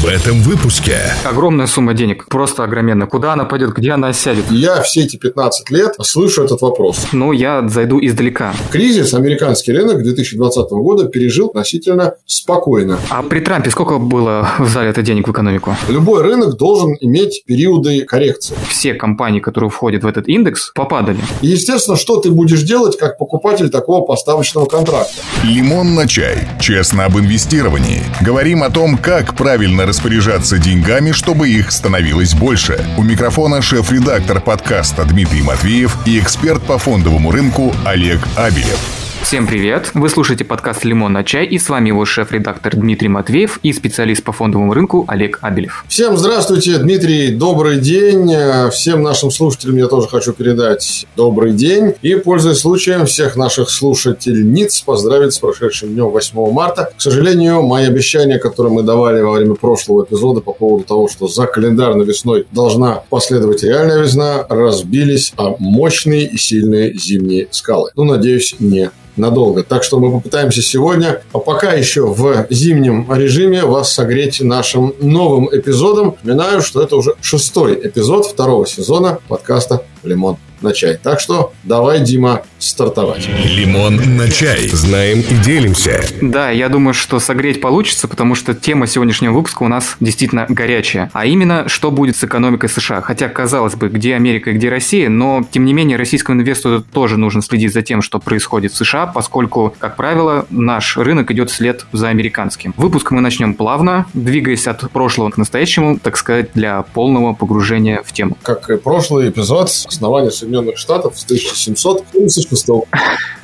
В этом выпуске. Огромная сумма денег, просто огроменная. Куда она пойдет, где она сядет? Я все эти 15 лет слышу этот вопрос. Ну, я зайду издалека. Кризис американский рынок 2020 года пережил относительно спокойно. А при Трампе сколько было в зале это денег в экономику? Любой рынок должен иметь периоды коррекции. Все компании, которые входят в этот индекс, попадали. И, естественно, что ты будешь делать как покупатель такого поставочного контракта? Лимон на чай. Честно об инвестировании. Говорим о том, как правильно распоряжаться деньгами, чтобы их становилось больше. У микрофона шеф-редактор подкаста Дмитрий Матвеев и эксперт по фондовому рынку Олег Абелев. Всем привет! Вы слушаете подкаст «Лимон на чай» и с вами его шеф-редактор Дмитрий Матвеев и специалист по фондовому рынку Олег Абелев. Всем здравствуйте, Дмитрий, добрый день. Всем нашим слушателям я тоже хочу передать добрый день. И, пользуясь случаем, всех наших слушательниц поздравить с прошедшим днем 8 марта. К сожалению, мои обещания, которые мы давали во время прошлого эпизода по поводу того, что за календарной весной должна последовать реальная весна, разбились о мощные и сильные зимние скалы. Ну, надеюсь, не надолго. Так что мы попытаемся сегодня, а пока еще в зимнем режиме, вас согреть нашим новым эпизодом. Напоминаю, что это уже шестой эпизод второго сезона подкаста «Лимон на чай». Так что давай, Дима, стартовать. Лимон на чай. Знаем и делимся. Да, я думаю, что согреть получится, потому что тема сегодняшнего выпуска у нас действительно горячая. А именно, что будет с экономикой США. Хотя, казалось бы, где Америка и где Россия, но, тем не менее, российскому инвестору тоже нужно следить за тем, что происходит в США, поскольку, как правило, наш рынок идет вслед за американским. Выпуск мы начнем плавно, двигаясь от прошлого к настоящему, так сказать, для полного погружения в тему. Как и прошлый эпизод, основание Соединенных Штатов с 1776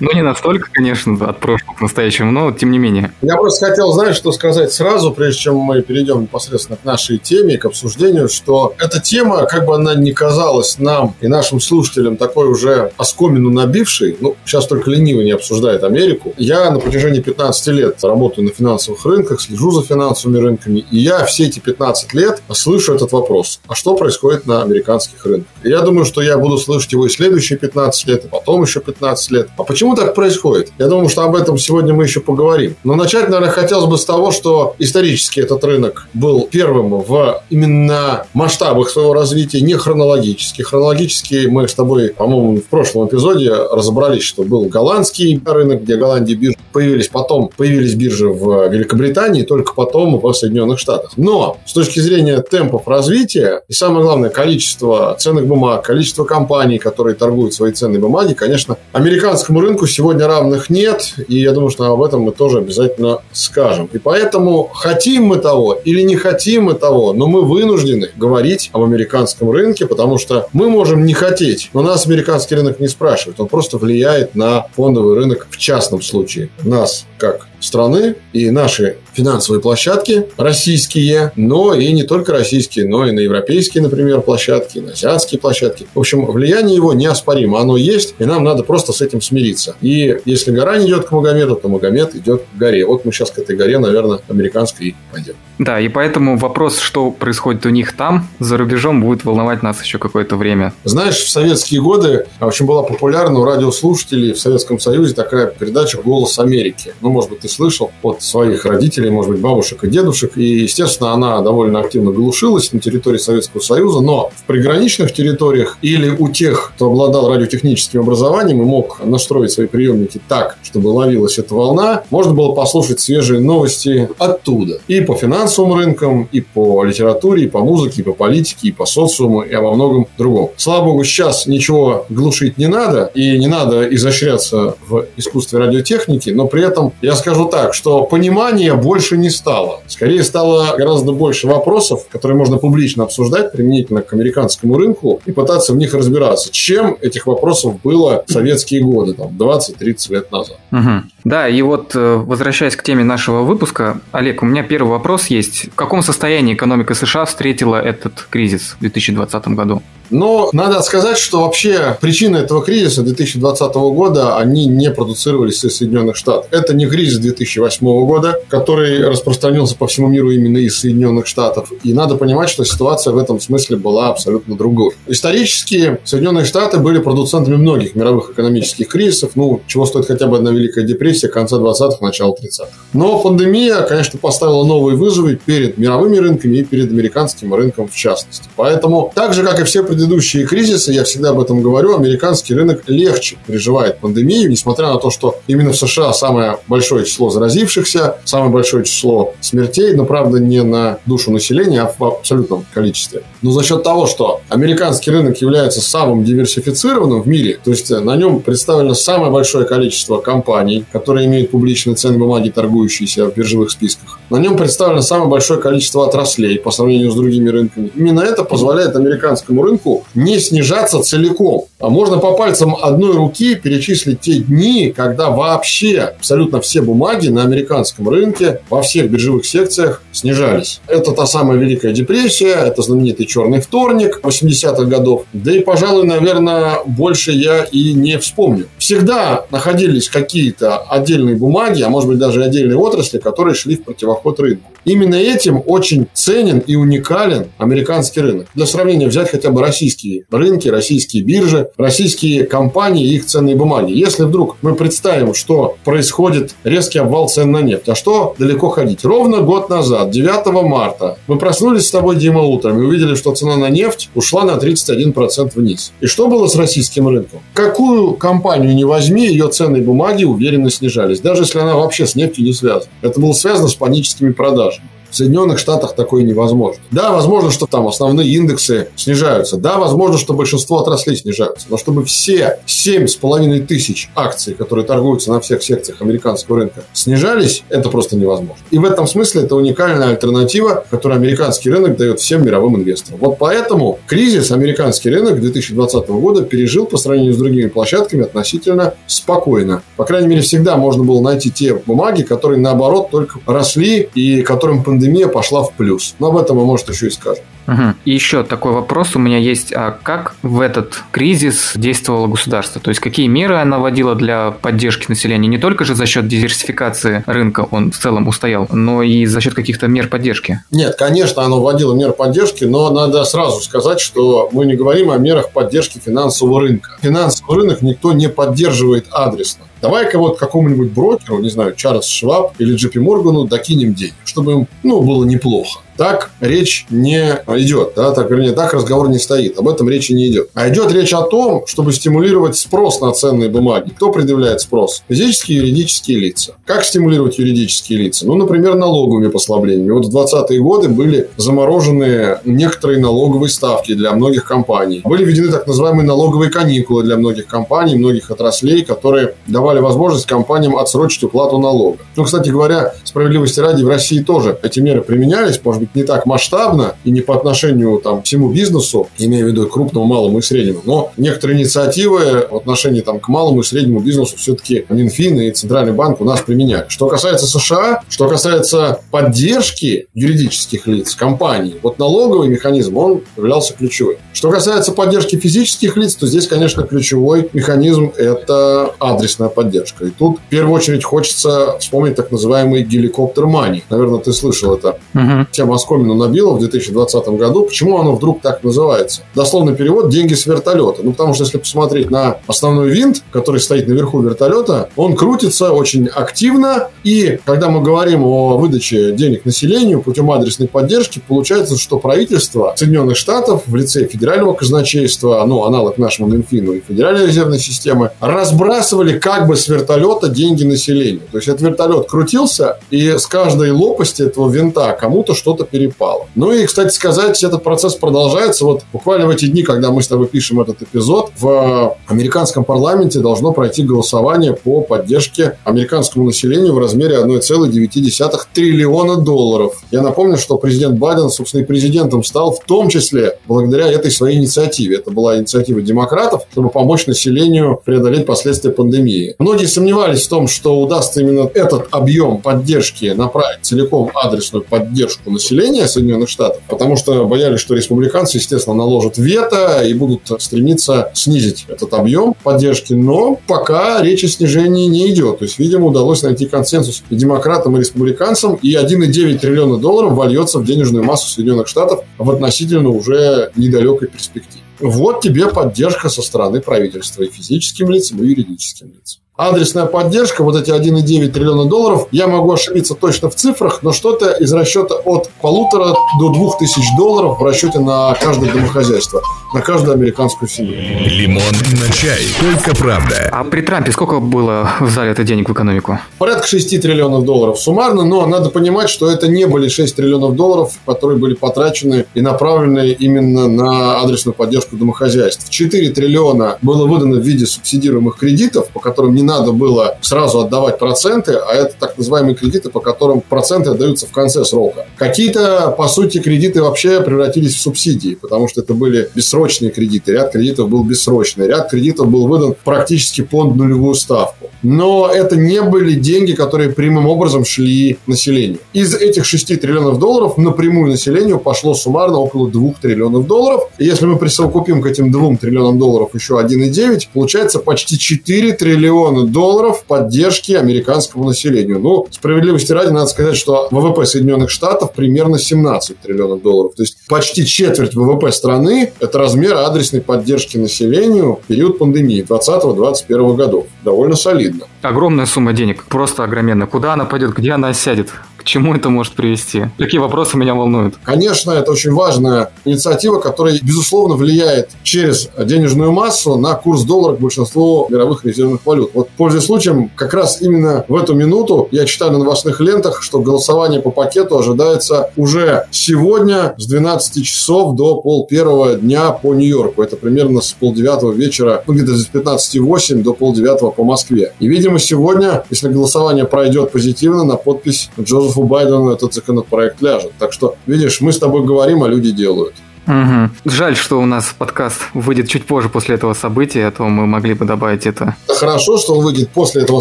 Ну, не настолько, конечно, от прошлого к настоящему, но тем не менее. Я просто хотел, знаешь, что сказать сразу, прежде чем мы перейдем непосредственно к нашей теме, к обсуждению, что эта тема, как бы она ни казалась нам и нашим слушателям такой уже оскомину набившей, ну, сейчас только ленивый не обсуждает Америку. Я на протяжении 15 лет работаю на финансовых рынках, слежу за финансовыми рынками, и я все эти 15 лет слышу этот вопрос. А что происходит на американских рынках? И я думаю, что я буду слышать его и следующие 15 лет, и потом еще 15 лет. А почему так происходит? Я думаю, что об этом сегодня мы еще поговорим. Но начать, наверное, хотелось бы с того, что исторически этот рынок был первым в именно масштабах своего развития, не хронологически. Хронологически мы с тобой, по-моему, в прошлом эпизоде разобрались, что был голландский рынок, где Голландия биржа появились потом, появились биржи в Великобритании, только потом в Соединенных Штатах. Но с точки зрения темпов развития и самое главное количество ценных бумаг, количество компаний, которые торгуют свои ценные бумаги, конечно, американскому рынку сегодня равных нет, и я думаю, что об этом мы тоже обязательно скажем. И поэтому хотим мы того или не хотим мы того, но мы вынуждены говорить об американском рынке, потому что мы можем не хотеть, но нас американский рынок не спрашивает, он просто влияет на фондовый рынок в частном случае. Нас как страны и наши финансовые площадки российские, но и не только российские, но и на европейские, например, площадки, на азиатские площадки. В общем, влияние его неоспоримо. Оно есть, и нам надо просто с этим смириться. И если гора не идет к Магомету, то Магомед идет к горе. Вот мы сейчас к этой горе, наверное, американской и пойдем. Да, и поэтому вопрос, что происходит у них там, за рубежом, будет волновать нас еще какое-то время. Знаешь, в советские годы очень была популярна у радиослушателей в Советском Союзе такая передача «Голос Америки». Ну, может быть, ты слышал от своих родителей, может быть, бабушек и дедушек. И, естественно, она довольно активно глушилась на территории Советского Союза, но в приграничных территориях или у тех, кто обладал радиотехническим образованием и мог настроить свои приемники так, чтобы ловилась эта волна, можно было послушать свежие новости оттуда. И по финансовым рынкам, и по литературе, и по музыке, и по политике, и по социуму, и обо многом другом. Слава богу, сейчас ничего глушить не надо, и не надо изощряться в искусстве радиотехники, но при этом я скажу так, что понимания больше не стало. Скорее стало гораздо больше вопросов, которые можно публично обсуждать применительно к американскому рынку и пытаться в них разбираться, чем этих вопросов было в советские годы, там, 20-30 лет назад. Угу. Да, и вот э, возвращаясь к теме нашего выпуска, Олег, у меня первый вопрос есть. В каком состоянии экономика США встретила этот кризис в 2020 году? Но надо сказать, что вообще причины этого кризиса 2020 года, они не продуцировались из Соединенных Штатов. Это не кризис 2008 года, который распространился по всему миру именно из Соединенных Штатов. И надо понимать, что ситуация в этом смысле была абсолютно другой. Исторически Соединенные Штаты были продуцентами многих мировых экономических кризисов, ну, чего стоит хотя бы одна Великая депрессия конца 20-х, начала 30-х. Но пандемия, конечно, поставила новые вызовы перед мировыми рынками и перед американским рынком в частности. Поэтому, так же, как и все предыдущие кризисы, я всегда об этом говорю, американский рынок легче переживает пандемию, несмотря на то, что именно в США самое большое число заразившихся, самое большое число смертей, но, правда, не на душу населения, а в абсолютном количестве. Но за счет того, что американский рынок является самым диверсифицированным в мире, то есть на нем представлено самое большое количество компаний, которые имеют публичные ценные бумаги, торгующиеся в биржевых списках. На нем представлено самое большое количество отраслей по сравнению с другими рынками. Именно это позволяет американскому рынку не снижаться целиком. А можно по пальцам одной руки перечислить те дни, когда вообще абсолютно все бумаги на американском рынке во всех биржевых секциях снижались. Это та самая Великая депрессия, это знаменитый черный вторник 80-х годов. Да и, пожалуй, наверное, больше я и не вспомню. Всегда находились какие-то отдельные бумаги, а может быть даже отдельные отрасли, которые шли в противоход рынку. Именно этим очень ценен и уникален американский рынок. Для сравнения взять хотя бы российские рынки, российские биржи, российские компании и их ценные бумаги. Если вдруг мы представим, что происходит резкий обвал цен на нефть, а что далеко ходить? Ровно год назад, 9 марта, мы проснулись с тобой, Дима, утром и увидели, что цена на нефть ушла на 31% вниз. И что было с российским рынком? Какую компанию не возьми, ее ценные бумаги уверенно снижались, даже если она вообще с нефтью не связана. Это было связано с паническими продажами. В Соединенных Штатах такое невозможно. Да, возможно, что там основные индексы снижаются. Да, возможно, что большинство отраслей снижаются. Но чтобы все 7,5 тысяч акций, которые торгуются на всех секциях американского рынка, снижались, это просто невозможно. И в этом смысле это уникальная альтернатива, которую американский рынок дает всем мировым инвесторам. Вот поэтому кризис американский рынок 2020 года пережил по сравнению с другими площадками относительно спокойно. По крайней мере, всегда можно было найти те бумаги, которые, наоборот, только росли и которым пандемия пандемия пошла в плюс. Но об этом мы, может, еще и скажем. Угу. И еще такой вопрос у меня есть. А как в этот кризис действовало государство? То есть какие меры оно вводило для поддержки населения? Не только же за счет диверсификации рынка он в целом устоял, но и за счет каких-то мер поддержки? Нет, конечно, оно вводило меры поддержки, но надо сразу сказать, что мы не говорим о мерах поддержки финансового рынка. Финансовый рынок никто не поддерживает адресно. Давай-ка вот какому-нибудь брокеру, не знаю, Чарльз Шваб или Джепи Моргану докинем денег, чтобы им, ну, было неплохо. Так речь не идет, да, так, вернее, так разговор не стоит, об этом речи не идет. А идет речь о том, чтобы стимулировать спрос на ценные бумаги. Кто предъявляет спрос? Физические и юридические лица. Как стимулировать юридические лица? Ну, например, налоговыми послаблениями. Вот в 20-е годы были заморожены некоторые налоговые ставки для многих компаний. Были введены так называемые налоговые каникулы для многих компаний, многих отраслей, которые давали возможность компаниям отсрочить уплату налога. Ну, кстати говоря, справедливости ради, в России тоже эти меры применялись, может быть, не так масштабно и не по отношению там, всему бизнесу, имея в виду крупному, малому и среднему, но некоторые инициативы в отношении там, к малому и среднему бизнесу все-таки Минфин и Центральный банк у нас применяли. Что касается США, что касается поддержки юридических лиц, компаний, вот налоговый механизм, он являлся ключевым. Что касается поддержки физических лиц, то здесь, конечно, ключевой механизм – это адресная поддержка. И тут в первую очередь хочется вспомнить так называемый геликоптер мани. Наверное, ты слышал это. Угу. Тема оскомину набило в 2020 году. Почему оно вдруг так называется? Дословный перевод – деньги с вертолета. Ну, потому что если посмотреть на основной винт, который стоит наверху вертолета, он крутится очень активно. И когда мы говорим о выдаче денег населению путем адресной поддержки, получается, что правительство Соединенных Штатов в лице федерального казначейства, ну, аналог нашему Минфину и Федеральной резервной системы, разбрасывали как бы с вертолета деньги населению. То есть этот вертолет крутился, и с каждой лопасти этого винта кому-то что-то перепало. Ну и, кстати сказать, этот процесс продолжается. Вот буквально в эти дни, когда мы с тобой пишем этот эпизод, в американском парламенте должно пройти голосование по поддержке американскому населению в размере 1,9 триллиона долларов. Я напомню, что президент Байден, собственно, и президентом стал в том числе благодаря этой своей своей инициативе. Это была инициатива демократов, чтобы помочь населению преодолеть последствия пандемии. Многие сомневались в том, что удастся именно этот объем поддержки направить целиком адресную поддержку населения Соединенных Штатов, потому что боялись, что республиканцы, естественно, наложат вето и будут стремиться снизить этот объем поддержки, но пока речь о снижении не идет. То есть, видимо, удалось найти консенсус и демократам, и республиканцам, и 1,9 триллиона долларов вольется в денежную массу Соединенных Штатов в относительно уже недалекой перспективе. Вот тебе поддержка со стороны правительства и физическим лицам, и юридическим лицам. Адресная поддержка, вот эти 1,9 триллиона долларов, я могу ошибиться точно в цифрах, но что-то из расчета от полутора до двух тысяч долларов в расчете на каждое домохозяйство, на каждую американскую семью. Лимон на чай. Только правда. А при Трампе сколько было в зале это денег в экономику? Порядка 6 триллионов долларов суммарно, но надо понимать, что это не были 6 триллионов долларов, которые были потрачены и направлены именно на адресную поддержку домохозяйств. 4 триллиона было выдано в виде субсидируемых кредитов, по которым не надо было сразу отдавать проценты, а это так называемые кредиты, по которым проценты отдаются в конце срока. Какие-то, по сути, кредиты вообще превратились в субсидии, потому что это были бессрочные кредиты. Ряд кредитов был бессрочный, ряд кредитов был выдан практически под нулевую ставку. Но это не были деньги, которые прямым образом шли населению. Из этих 6 триллионов долларов напрямую населению пошло суммарно около 2 триллионов долларов. И если мы присовокупим к этим 2 триллионам долларов еще 1,9, получается почти 4 триллиона триллиона долларов поддержки американскому населению. Ну, справедливости ради, надо сказать, что ВВП Соединенных Штатов примерно 17 триллионов долларов. То есть почти четверть ВВП страны – это размер адресной поддержки населению в период пандемии 2020-2021 годов. Довольно солидно. Огромная сумма денег, просто огроменная. Куда она пойдет, где она сядет? Чему это может привести? Какие вопросы меня волнуют? Конечно, это очень важная инициатива, которая, безусловно, влияет через денежную массу на курс доллара к большинству мировых резервных валют. Вот, пользуясь случаем, как раз именно в эту минуту я читаю на новостных лентах, что голосование по пакету ожидается уже сегодня с 12 часов до пол первого дня по Нью-Йорку. Это примерно с полдевятого вечера, ну, где-то с 15.08 до полдевятого по Москве. И, видимо, сегодня, если голосование пройдет позитивно, на подпись Джозефа Джозефу Байдену этот законопроект ляжет. Так что, видишь, мы с тобой говорим, а люди делают. Угу. Жаль, что у нас подкаст выйдет чуть позже после этого события, а то мы могли бы добавить это. Хорошо, что он выйдет после этого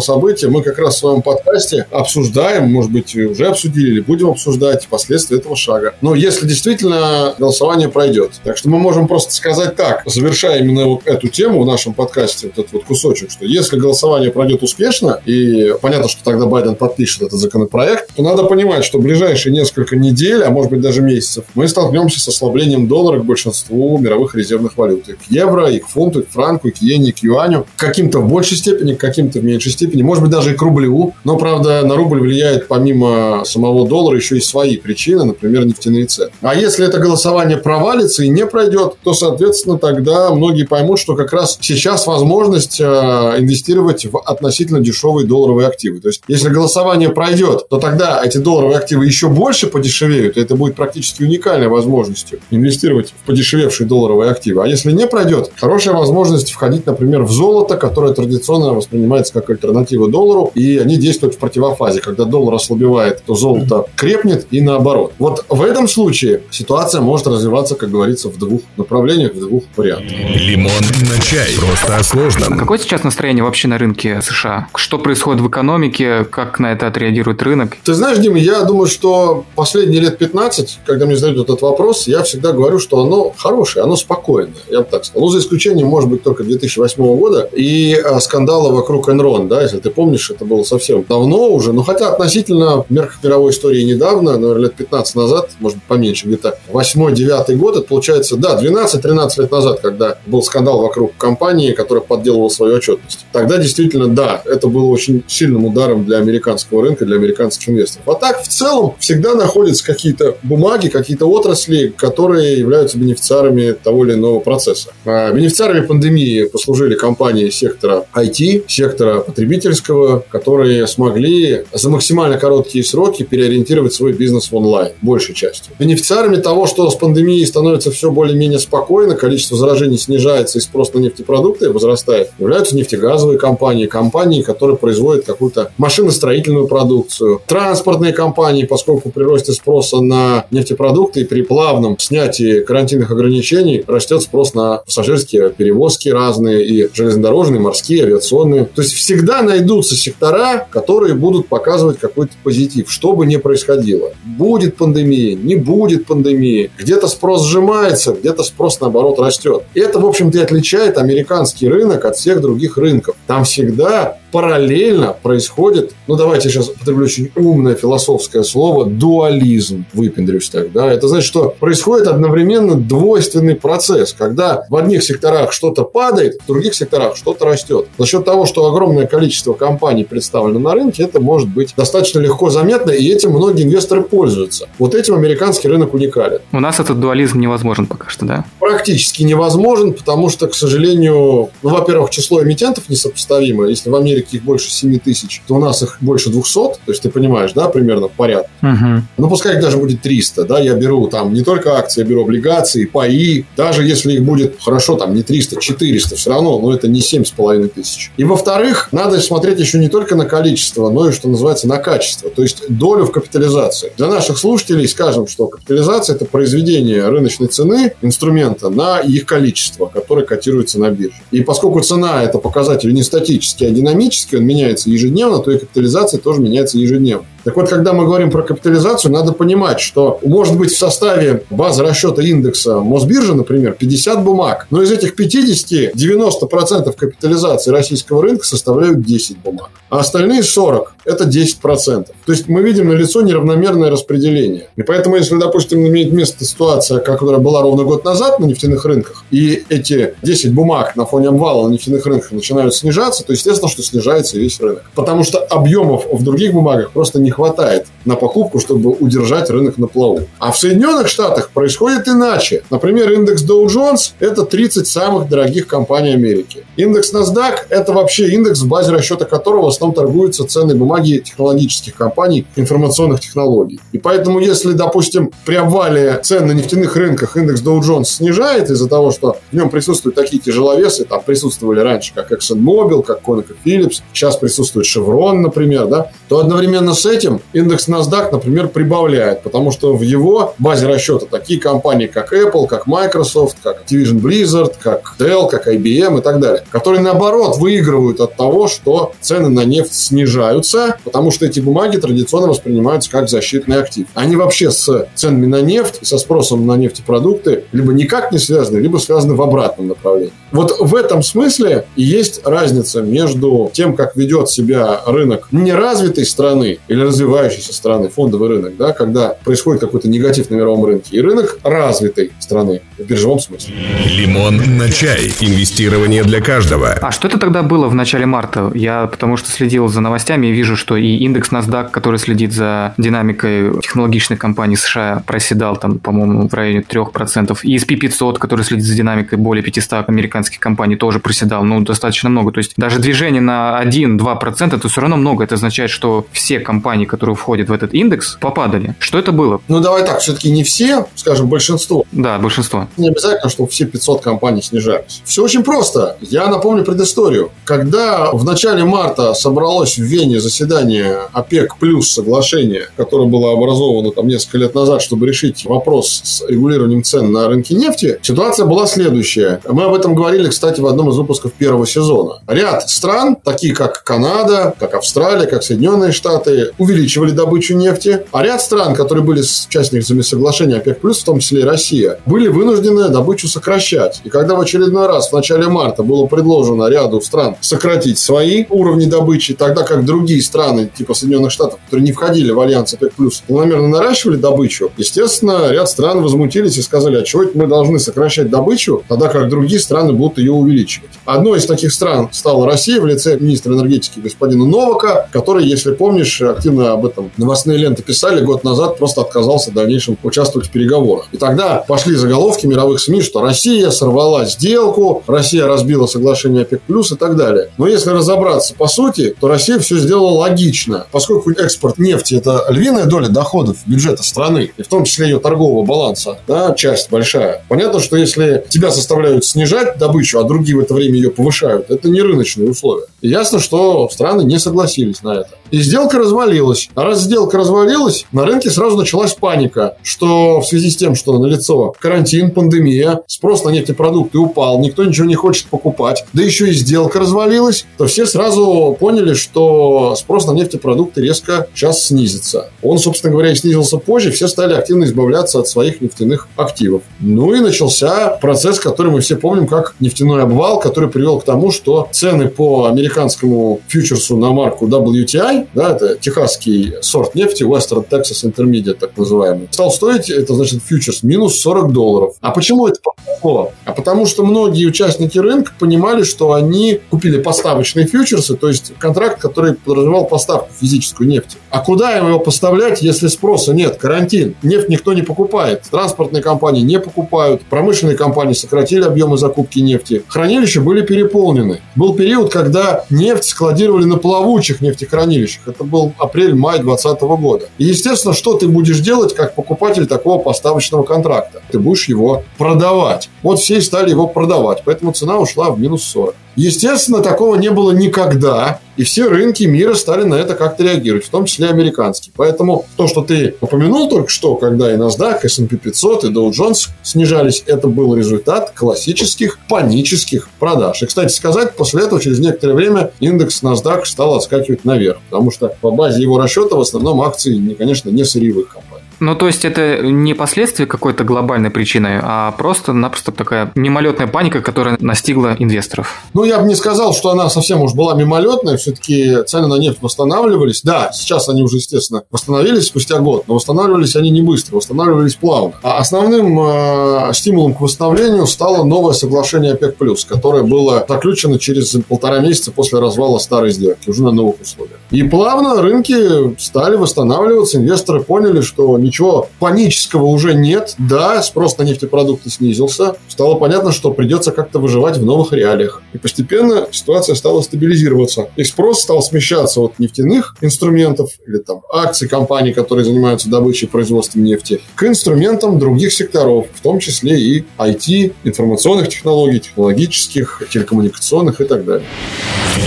события. Мы как раз в своем подкасте обсуждаем, может быть, уже обсудили или будем обсуждать последствия этого шага. Но если действительно голосование пройдет. Так что мы можем просто сказать так, завершая именно вот эту тему в нашем подкасте, вот этот вот кусочек, что если голосование пройдет успешно, и понятно, что тогда Байден подпишет этот законопроект, то надо понимать, что в ближайшие несколько недель, а может быть даже месяцев, мы столкнемся с ослаблением доллара к большинству мировых резервных валют. И к евро, и к фунту, и к франку, и к иене, и к юаню. Каким-то в большей степени, каким-то в меньшей степени. Может быть, даже и к рублю. Но, правда, на рубль влияет помимо самого доллара еще и свои причины, например, нефтяные цены. А если это голосование провалится и не пройдет, то, соответственно, тогда многие поймут, что как раз сейчас возможность э, инвестировать в относительно дешевые долларовые активы. То есть, если голосование пройдет, то тогда эти долларовые активы еще больше подешевеют, и это будет практически уникальной возможностью инвестировать инвестировать в подешевевшие долларовые активы. А если не пройдет, хорошая возможность входить, например, в золото, которое традиционно воспринимается как альтернатива доллару, и они действуют в противофазе. Когда доллар ослабевает, то золото крепнет и наоборот. Вот в этом случае ситуация может развиваться, как говорится, в двух направлениях, в двух вариантах. Лимон на чай. Просто о сложном. Какое сейчас настроение вообще на рынке США? Что происходит в экономике? Как на это отреагирует рынок? Ты знаешь, Дима, я думаю, что последние лет 15, когда мне задают этот вопрос, я всегда говорю, говорю, что оно хорошее, оно спокойное, я бы так сказал. Ну, за исключением, может быть, только 2008 года и а, скандала вокруг Enron, да, если ты помнишь, это было совсем давно уже, но хотя относительно мировой истории недавно, наверное, лет 15 назад, может быть, поменьше, где-то 8-9 год, это получается, да, 12-13 лет назад, когда был скандал вокруг компании, которая подделывала свою отчетность. Тогда действительно, да, это было очень сильным ударом для американского рынка, для американских инвесторов. А так, в целом, всегда находятся какие-то бумаги, какие-то отрасли, которые являются бенефициарами того или иного процесса. А бенефициарами пандемии послужили компании сектора IT, сектора потребительского, которые смогли за максимально короткие сроки переориентировать свой бизнес в онлайн, большей частью. Бенефициарами того, что с пандемией становится все более-менее спокойно, количество заражений снижается и спрос на нефтепродукты возрастает, являются нефтегазовые компании, компании, которые производят какую-то машиностроительную продукцию, транспортные компании, поскольку при росте спроса на нефтепродукты и при плавном снятии при карантинных ограничениях растет спрос на пассажирские перевозки разные, и железнодорожные, морские, авиационные. То есть всегда найдутся сектора, которые будут показывать какой-то позитив, что бы ни происходило. Будет пандемия, не будет пандемии. Где-то спрос сжимается, где-то спрос, наоборот, растет. И это, в общем-то, и отличает американский рынок от всех других рынков. Там всегда параллельно происходит, ну давайте сейчас употреблю очень умное философское слово, дуализм, выпендрюсь так, да, это значит, что происходит одновременно двойственный процесс, когда в одних секторах что-то падает, в других секторах что-то растет. За счет того, что огромное количество компаний представлено на рынке, это может быть достаточно легко заметно, и этим многие инвесторы пользуются. Вот этим американский рынок уникален. У нас этот дуализм невозможен пока что, да? Практически невозможен, потому что, к сожалению, ну, во-первых, число эмитентов несопоставимо. Если в Америке их больше 7 тысяч, то у нас их больше 200, то есть ты понимаешь, да, примерно порядок. Угу. Ну, пускай их даже будет 300, да, я беру там не только акции, я беру облигации, паи, даже если их будет, хорошо, там не 300, 400, все равно, но это не 7,5 тысяч. И во-вторых, надо смотреть еще не только на количество, но и, что называется, на качество, то есть долю в капитализации. Для наших слушателей скажем, что капитализация – это произведение рыночной цены инструмента на их количество, которое котируется на бирже. И поскольку цена – это показатель не статический, а динамический, динамически, он меняется ежедневно, то и капитализация тоже меняется ежедневно. Так вот, когда мы говорим про капитализацию, надо понимать, что может быть в составе базы расчета индекса Мосбиржи, например, 50 бумаг, но из этих 50 90% капитализации российского рынка составляют 10 бумаг, а остальные 40 – это 10%. То есть мы видим на лицо неравномерное распределение. И поэтому, если, допустим, имеет место ситуация, которая была ровно год назад на нефтяных рынках, и эти 10 бумаг на фоне обвала на нефтяных рынках начинают снижаться, то естественно, что снижается весь рынок. Потому что объемов в других бумагах просто не хватает на покупку, чтобы удержать рынок на плаву. А в Соединенных Штатах происходит иначе. Например, индекс Dow Jones – это 30 самых дорогих компаний Америки. Индекс NASDAQ – это вообще индекс, в базе расчета которого в основном торгуются ценные бумаги технологических компаний, информационных технологий. И поэтому, если, допустим, при обвале цен на нефтяных рынках индекс Dow Jones снижает из-за того, что в нем присутствуют такие тяжеловесы, там присутствовали раньше как ExxonMobil, как ConocoPhillips, сейчас присутствует Chevron, например, да, то одновременно с этим этим индекс NASDAQ, например, прибавляет, потому что в его базе расчета такие компании, как Apple, как Microsoft, как Activision Blizzard, как Dell, как IBM и так далее, которые, наоборот, выигрывают от того, что цены на нефть снижаются, потому что эти бумаги традиционно воспринимаются как защитный актив. Они вообще с ценами на нефть и со спросом на нефтепродукты либо никак не связаны, либо связаны в обратном направлении. Вот в этом смысле и есть разница между тем, как ведет себя рынок неразвитой страны или развивающейся страны, фондовый рынок, да, когда происходит какой-то негатив на мировом рынке, и рынок развитой страны в биржевом смысле. Лимон на чай. Инвестирование для каждого. А что это тогда было в начале марта? Я потому что следил за новостями и вижу, что и индекс NASDAQ, который следит за динамикой технологичных компаний США, проседал там, по-моему, в районе 3%. И SP 500, который следит за динамикой более 500 американских компаний, тоже проседал, ну, достаточно много. То есть даже движение на 1-2% это все равно много. Это означает, что все компании компаний, которые входят в этот индекс, попадали. Что это было? Ну, давай так, все-таки не все, скажем, большинство. Да, большинство. Не обязательно, чтобы все 500 компаний снижались. Все очень просто. Я напомню предысторию. Когда в начале марта собралось в Вене заседание ОПЕК плюс соглашение, которое было образовано там несколько лет назад, чтобы решить вопрос с регулированием цен на рынке нефти, ситуация была следующая. Мы об этом говорили, кстати, в одном из выпусков первого сезона. Ряд стран, такие как Канада, как Австралия, как Соединенные Штаты, увеличивали добычу нефти, а ряд стран, которые были участниками соглашения ОПЕК+, в том числе и Россия, были вынуждены добычу сокращать. И когда в очередной раз в начале марта было предложено ряду стран сократить свои уровни добычи, тогда как другие страны, типа Соединенных Штатов, которые не входили в альянс ОПЕК+, планомерно наращивали добычу, естественно, ряд стран возмутились и сказали, а чего мы должны сокращать добычу, тогда как другие страны будут ее увеличивать. Одной из таких стран стала Россия в лице министра энергетики господина Новака, который, если помнишь, активно активно об этом новостные ленты писали год назад, просто отказался в дальнейшем участвовать в переговорах. И тогда пошли заголовки мировых СМИ, что Россия сорвала сделку, Россия разбила соглашение ОПЕК+, плюс и так далее. Но если разобраться по сути, то Россия все сделала логично. Поскольку экспорт нефти – это львиная доля доходов бюджета страны, и в том числе ее торгового баланса, да, часть большая. Понятно, что если тебя составляют снижать добычу, а другие в это время ее повышают, это не рыночные условия. И ясно, что страны не согласились на это. И сделка развалилась развалилась. А раз сделка развалилась, на рынке сразу началась паника, что в связи с тем, что на лицо карантин, пандемия, спрос на нефтепродукты упал, никто ничего не хочет покупать, да еще и сделка развалилась, то все сразу поняли, что спрос на нефтепродукты резко сейчас снизится. Он, собственно говоря, и снизился позже, все стали активно избавляться от своих нефтяных активов. Ну и начался процесс, который мы все помним как нефтяной обвал, который привел к тому, что цены по американскому фьючерсу на марку WTI, да, это техасский сорт нефти, Western Texas Intermediate, так называемый, стал стоить, это значит фьючерс, минус 40 долларов. А почему это произошло? А потому что многие участники рынка понимали, что они купили поставочные фьючерсы, то есть контракт, который подразумевал поставку физическую нефти. А куда его поставлять, если спроса нет? Карантин. Нефть никто не покупает. Транспортные компании не покупают. Промышленные компании сократили объемы закупки нефти. Хранилища были переполнены. Был период, когда нефть складировали на плавучих нефтехранилищах. Это был апрель-май 2020 года. И, естественно, что ты будешь делать, как покупатель такого поставочного контракта? Ты будешь его продавать. Вот все стали его продавать. Поэтому цена ушла в минус 40. Естественно, такого не было никогда, и все рынки мира стали на это как-то реагировать, в том числе американские. Поэтому то, что ты упомянул только что, когда и NASDAQ, и S&P 500, и Dow Jones снижались, это был результат классических панических продаж. И, кстати сказать, после этого через некоторое время индекс NASDAQ стал отскакивать наверх, потому что по базе его расчета в основном акции, конечно, не сырьевых компаний. Ну, то есть это не последствия какой-то глобальной причины, а просто-напросто такая мимолетная паника, которая настигла инвесторов. Ну, я бы не сказал, что она совсем уж была мимолетная. Все-таки цены на нефть восстанавливались. Да, сейчас они уже, естественно, восстановились спустя год, но восстанавливались они не быстро, восстанавливались плавно. А основным э, стимулом к восстановлению стало новое соглашение ОПЕК+, которое было заключено через полтора месяца после развала старой сделки, уже на новых условиях. И плавно рынки стали восстанавливаться, инвесторы поняли, что ничего панического уже нет. Да, спрос на нефтепродукты снизился. Стало понятно, что придется как-то выживать в новых реалиях. И постепенно ситуация стала стабилизироваться. И спрос стал смещаться от нефтяных инструментов или там акций компаний, которые занимаются добычей и производством нефти, к инструментам других секторов, в том числе и IT, информационных технологий, технологических, телекоммуникационных и так далее.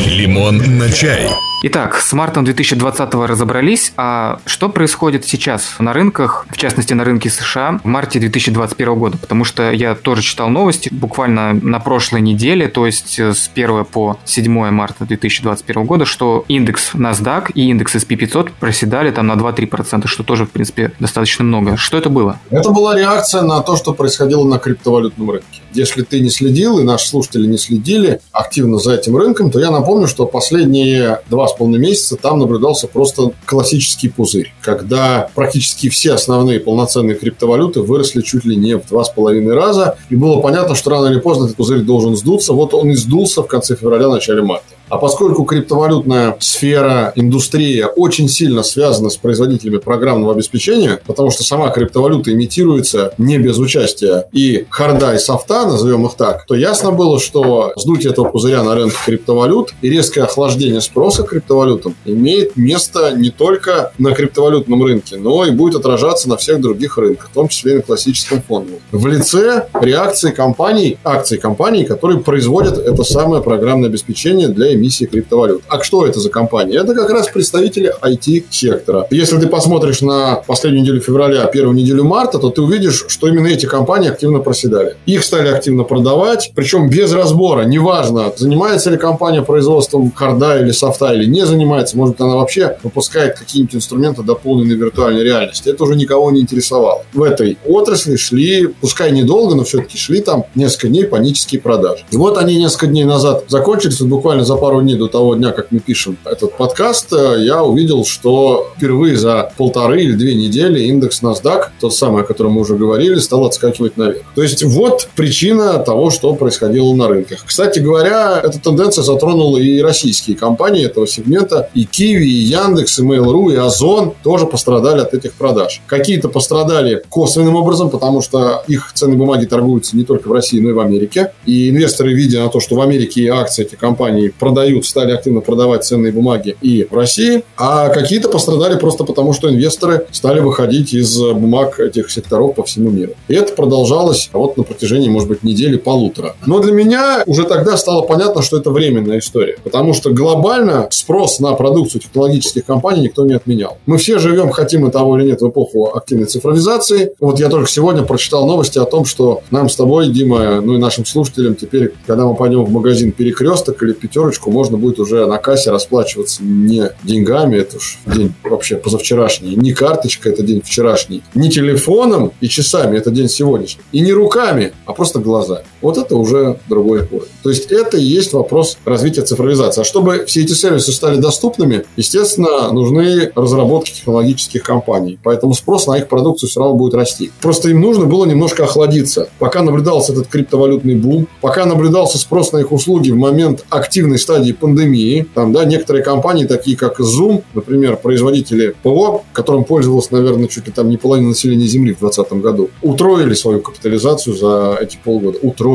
Лимон на чай. Итак, с мартом 2020 разобрались, а что происходит сейчас на рынках, в частности на рынке США, в марте 2021 года? Потому что я тоже читал новости буквально на прошлой неделе, то есть с 1 по 7 марта 2021 года, что индекс NASDAQ и индекс S&P 500 проседали там на 2-3%, что тоже, в принципе, достаточно много. Что это было? Это была реакция на то, что происходило на криптовалютном рынке. Если ты не следил, и наши слушатели не следили активно за этим рынком, то я напомню, что последние два с половиной месяца там наблюдался просто классический пузырь, когда практически все основные полноценные криптовалюты выросли чуть ли не в два с половиной раза, и было понятно, что рано или поздно этот пузырь должен сдуться. Вот он и сдулся в конце февраля, начале марта. А поскольку криптовалютная сфера, индустрия очень сильно связана с производителями программного обеспечения, потому что сама криптовалюта имитируется не без участия и харда, и софта, назовем их так, то ясно было, что сдутие этого пузыря на рынке криптовалют и резкое охлаждение спроса к криптовалютам имеет место не только на криптовалютном рынке, но и будет отражаться на всех других рынках, в том числе и на классическом фондовом. В лице реакции компаний, акций компаний, которые производят это самое программное обеспечение для эмиссии криптовалют. А что это за компании? Это как раз представители IT-сектора. Если ты посмотришь на последнюю неделю февраля, первую неделю марта, то ты увидишь, что именно эти компании активно проседали. Их стали активно продавать, причем без разбора. Неважно, занимается ли компания производством харда или софта или не занимается. Может, она вообще выпускает какие-нибудь инструменты дополненной виртуальной реальности. Это уже никого не интересовало. В этой отрасли шли, пускай недолго, но все-таки шли там несколько дней панические продажи. И вот они несколько дней назад закончились, вот буквально за пару пару дней до того дня, как мы пишем этот подкаст, э, я увидел, что впервые за полторы или две недели индекс NASDAQ, тот самый, о котором мы уже говорили, стал отскакивать наверх. То есть вот причина того, что происходило на рынках. Кстати говоря, эта тенденция затронула и российские компании этого сегмента. И Kiwi, и Яндекс, и Mail.ru, и Озон тоже пострадали от этих продаж. Какие-то пострадали косвенным образом, потому что их ценные бумаги торгуются не только в России, но и в Америке. И инвесторы, видя на то, что в Америке акции этих компаний продаются продают, стали активно продавать ценные бумаги и в России, а какие-то пострадали просто потому, что инвесторы стали выходить из бумаг этих секторов по всему миру. И это продолжалось вот на протяжении, может быть, недели-полутора. Но для меня уже тогда стало понятно, что это временная история, потому что глобально спрос на продукцию технологических компаний никто не отменял. Мы все живем, хотим мы того или нет, в эпоху активной цифровизации. Вот я только сегодня прочитал новости о том, что нам с тобой, Дима, ну и нашим слушателям теперь, когда мы пойдем в магазин перекресток или пятерочку, можно будет уже на кассе расплачиваться не деньгами, это уж день вообще позавчерашний, не карточка, это день вчерашний, не телефоном и часами, это день сегодняшний, и не руками, а просто глазами. Вот это уже другой уровень. То есть это и есть вопрос развития цифровизации. А чтобы все эти сервисы стали доступными, естественно, нужны разработки технологических компаний. Поэтому спрос на их продукцию все равно будет расти. Просто им нужно было немножко охладиться. Пока наблюдался этот криптовалютный бум, пока наблюдался спрос на их услуги в момент активной стадии пандемии, там, да, некоторые компании, такие как Zoom, например, производители ПО, которым пользовалось, наверное, чуть ли там не половина населения Земли в 2020 году, утроили свою капитализацию за эти полгода. Утроили.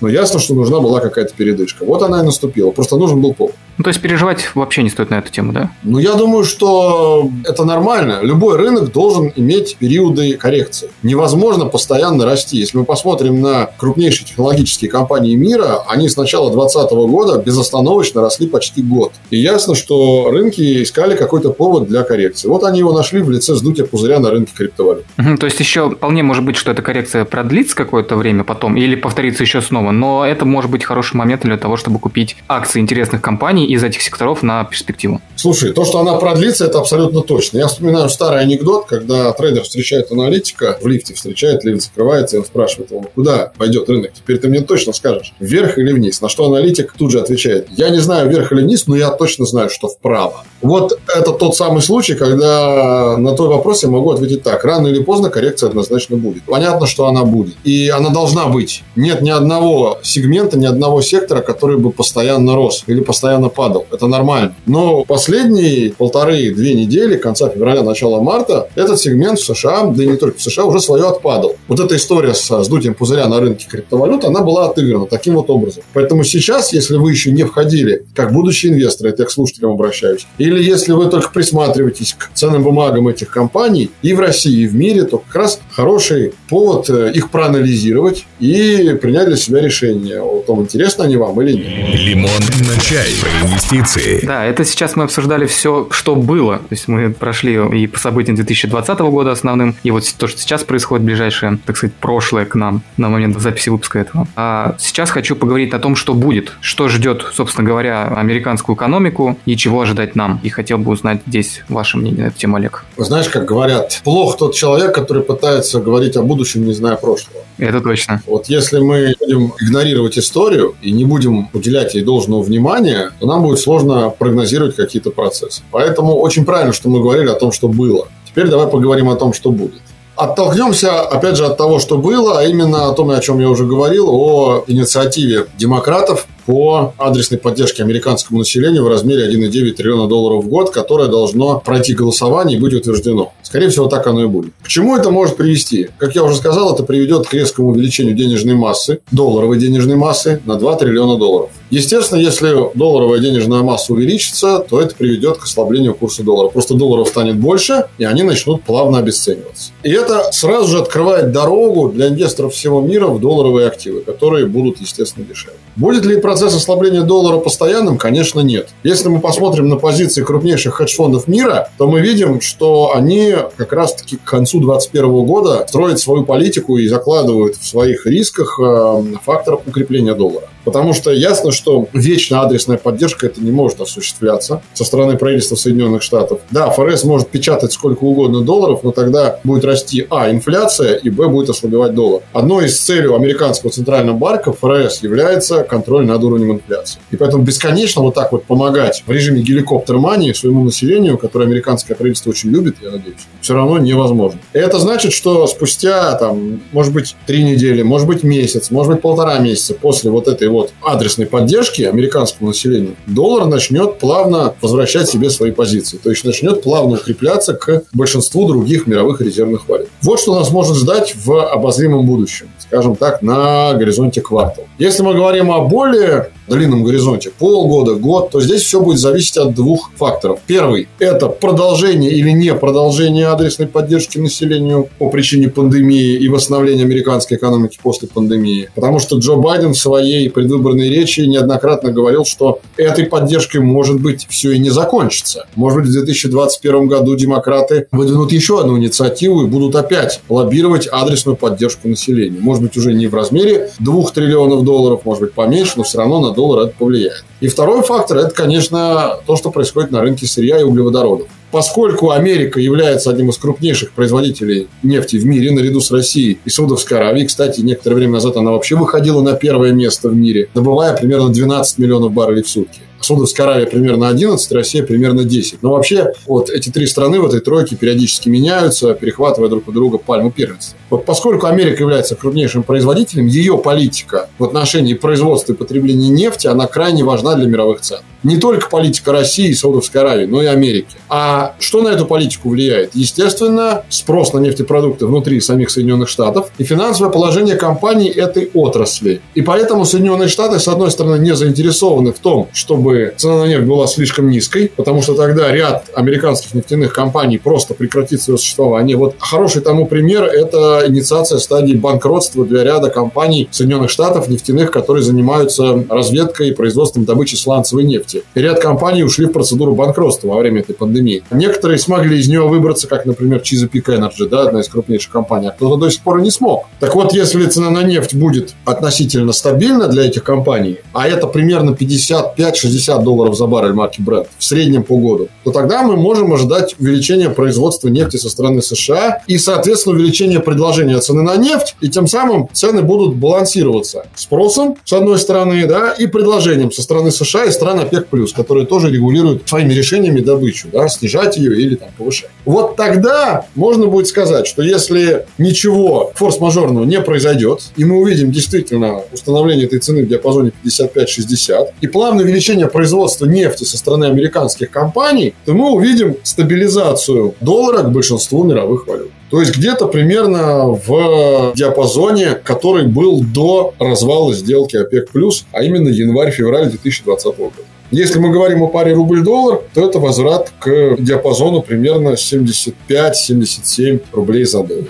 Но ясно, что нужна была какая-то передышка. Вот она и наступила. Просто нужен был повод. Ну, то есть переживать вообще не стоит на эту тему, да? Ну, я думаю, что это нормально. Любой рынок должен иметь периоды коррекции. Невозможно постоянно расти. Если мы посмотрим на крупнейшие технологические компании мира, они с начала 2020 года безостановочно росли почти год. И ясно, что рынки искали какой-то повод для коррекции. Вот они его нашли в лице сдутия пузыря на рынке криптовалют. Угу, то есть еще вполне может быть, что эта коррекция продлится какое-то время потом или повторится еще снова. Но это может быть хороший момент для того, чтобы купить акции интересных компаний из этих секторов на перспективу. Слушай, то, что она продлится, это абсолютно точно. Я вспоминаю старый анекдот, когда трейдер встречает аналитика в лифте, встречает, лифт закрывается, и он спрашивает его, куда пойдет рынок? Теперь ты мне точно скажешь, вверх или вниз? На что аналитик тут же отвечает, я не знаю, вверх или вниз, но я точно знаю, что вправо. Вот это тот самый случай, когда на твой вопрос я могу ответить так. Рано или поздно коррекция однозначно будет. Понятно, что она будет. И она должна быть. Нет ни одного сегмента, ни одного сектора, который бы постоянно рос или постоянно падал. Это нормально. Но последние полторы-две недели, конца февраля, начала марта, этот сегмент в США, да и не только в США, уже свое отпадал. Вот эта история с сдутием пузыря на рынке криптовалют, она была отыграна таким вот образом. Поэтому сейчас, если вы еще не входили, как будущие инвесторы, это я к слушателям обращаюсь, или если вы только присматриваетесь к ценным бумагам этих компаний и в России, и в мире, то как раз хороший повод э, их проанализировать и принять для себя решение о том, интересно они вам или нет. Лимон на чай. Про инвестиции. Да, это сейчас мы обсуждали все, что было. То есть мы прошли и по событиям 2020 года основным, и вот то, что сейчас происходит, ближайшее, так сказать, прошлое к нам на момент записи выпуска этого. А сейчас хочу поговорить о том, что будет, что ждет, собственно говоря, американскую экономику и чего ожидать нам. И хотел бы узнать здесь ваше мнение на эту тему, Олег. Знаешь, как говорят, плох тот человек, который пытается говорить о будущем, не зная прошлого. Это точно. Вот если мы будем игнорировать историю и не будем уделять ей должного внимания, то нам будет сложно прогнозировать какие-то процессы. Поэтому очень правильно, что мы говорили о том, что было. Теперь давай поговорим о том, что будет. Оттолкнемся, опять же, от того, что было, а именно о том, о чем я уже говорил, о инициативе демократов по адресной поддержке американскому населению в размере 1,9 триллиона долларов в год, которое должно пройти голосование и быть утверждено. Скорее всего, так оно и будет. К чему это может привести? Как я уже сказал, это приведет к резкому увеличению денежной массы, долларовой денежной массы на 2 триллиона долларов. Естественно, если долларовая денежная масса увеличится, то это приведет к ослаблению курса доллара. Просто долларов станет больше, и они начнут плавно обесцениваться. И это сразу же открывает дорогу для инвесторов всего мира в долларовые активы, которые будут, естественно, дешевле. Будет ли процесс ослабления доллара постоянным? Конечно, нет. Если мы посмотрим на позиции крупнейших хедж-фондов мира, то мы видим, что они как раз-таки к концу 2021 года строят свою политику и закладывают в своих рисках э, фактор укрепления доллара. Потому что ясно, что вечно адресная поддержка это не может осуществляться со стороны правительства Соединенных Штатов. Да, ФРС может печатать сколько угодно долларов, но тогда будет расти А, инфляция, и Б, будет ослабевать доллар. Одной из целей американского центрального банка ФРС является контроль над уровнем инфляции. И поэтому бесконечно вот так вот помогать в режиме геликоптер-мании своему населению, которое американское правительство очень любит, я надеюсь, все равно невозможно. И это значит, что спустя, там, может быть, три недели, может быть, месяц, может быть, полтора месяца после вот этой вот адресной поддержки американскому населению, доллар начнет плавно возвращать себе свои позиции. То есть начнет плавно укрепляться к большинству других мировых резервных валют. Вот что нас может ждать в обозримом будущем, скажем так, на горизонте квартала. Если мы говорим о более длинном горизонте полгода, год, то здесь все будет зависеть от двух факторов. Первый – это продолжение или не продолжение адресной поддержки населению по причине пандемии и восстановления американской экономики после пандемии. Потому что Джо Байден в своей предвыборной речи неоднократно говорил, что этой поддержкой, может быть, все и не закончится. Может быть, в 2021 году демократы выдвинут еще одну инициативу и будут опять лоббировать адресную поддержку населения. Может быть, уже не в размере 2 триллионов долларов, может быть, поменьше, но все равно на доллар это повлияет. И второй фактор – это, конечно, то, что происходит на рынке сырья и углеводородов. Поскольку Америка является одним из крупнейших производителей нефти в мире, наряду с Россией и Саудовской Аравией, кстати, некоторое время назад она вообще выходила на первое место в мире, добывая примерно 12 миллионов баррелей в сутки. Саудовская Аравия примерно 11, Россия примерно 10. Но вообще вот эти три страны в этой тройке периодически меняются, перехватывая друг у друга пальму первенства. Вот поскольку Америка является крупнейшим производителем, ее политика в отношении производства и потребления нефти, она крайне важна для мировых цен. Не только политика России и Саудовской Аравии, но и Америки. А что на эту политику влияет? Естественно, спрос на нефтепродукты внутри самих Соединенных Штатов и финансовое положение компаний этой отрасли. И поэтому Соединенные Штаты, с одной стороны, не заинтересованы в том, чтобы цена на нефть была слишком низкой, потому что тогда ряд американских нефтяных компаний просто прекратит свое существование. Вот хороший тому пример – это инициация стадии банкротства для ряда компаний Соединенных Штатов нефтяных, которые занимаются разведкой и производством добычи сланцевой нефти. И ряд компаний ушли в процедуру банкротства во время этой пандемии. Некоторые смогли из нее выбраться, как, например, Chesapeake Energy, да, одна из крупнейших компаний, а кто-то до сих пор не смог. Так вот, если цена на нефть будет относительно стабильна для этих компаний, а это примерно 55-60 60 долларов за баррель марки Brent в среднем по году, то тогда мы можем ожидать увеличения производства нефти со стороны США и, соответственно, увеличения предложения цены на нефть, и тем самым цены будут балансироваться спросом, с одной стороны, да, и предложением со стороны США и стран ОПЕК+, которые тоже регулируют своими решениями добычу, да, снижать ее или там повышать. Вот тогда можно будет сказать, что если ничего форс-мажорного не произойдет, и мы увидим действительно установление этой цены в диапазоне 55-60, и плавное увеличение производства нефти со стороны американских компаний, то мы увидим стабилизацию доллара к большинству мировых валют. То есть где-то примерно в диапазоне, который был до развала сделки ОПЕК+, а именно январь-февраль 2020 года. Если мы говорим о паре рубль-доллар, то это возврат к диапазону примерно 75-77 рублей за доллар.